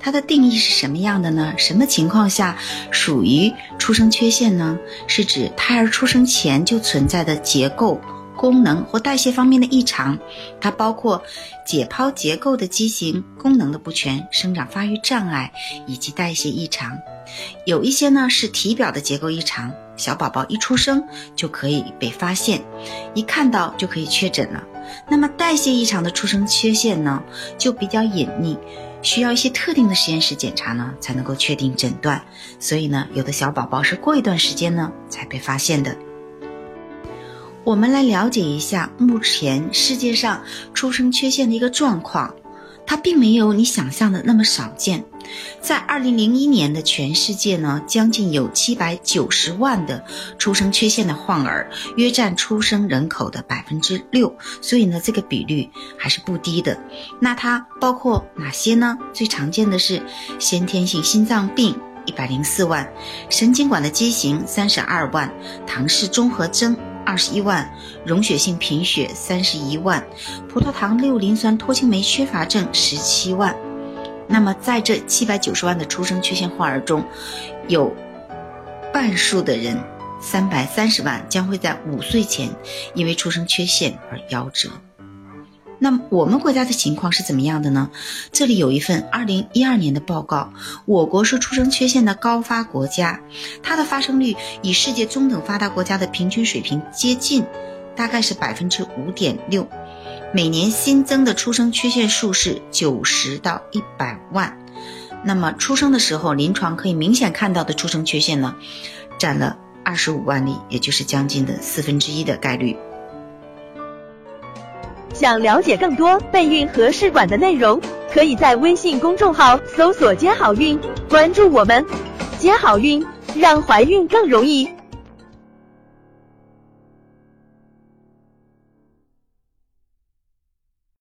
它的定义是什么样的呢？什么情况下属于出生缺陷呢？是指胎儿出生前就存在的结构、功能或代谢方面的异常。它包括解剖结构的畸形、功能的不全、生长发育障碍以及代谢异常。有一些呢是体表的结构异常，小宝宝一出生就可以被发现，一看到就可以确诊了。那么代谢异常的出生缺陷呢，就比较隐匿。需要一些特定的实验室检查呢，才能够确定诊断。所以呢，有的小宝宝是过一段时间呢才被发现的。我们来了解一下目前世界上出生缺陷的一个状况。它并没有你想象的那么少见，在二零零一年的全世界呢，将近有七百九十万的出生缺陷的患儿，约占出生人口的百分之六，所以呢，这个比率还是不低的。那它包括哪些呢？最常见的是先天性心脏病一百零四万，神经管的畸形三十二万，唐氏综合征。二十一万，溶血性贫血三十一万，葡萄糖六磷酸脱氢酶缺乏症十七万。那么在这七百九十万的出生缺陷患儿中，有半数的人，三百三十万将会在五岁前因为出生缺陷而夭折。那么我们国家的情况是怎么样的呢？这里有一份二零一二年的报告，我国是出生缺陷的高发国家，它的发生率与世界中等发达国家的平均水平接近，大概是百分之五点六，每年新增的出生缺陷数是九十到一百万。那么出生的时候，临床可以明显看到的出生缺陷呢，占了二十五万例，也就是将近的四分之一的概率。想了解更多备孕和试管的内容，可以在微信公众号搜索“接好运”，关注我们，接好运，让怀孕更容易。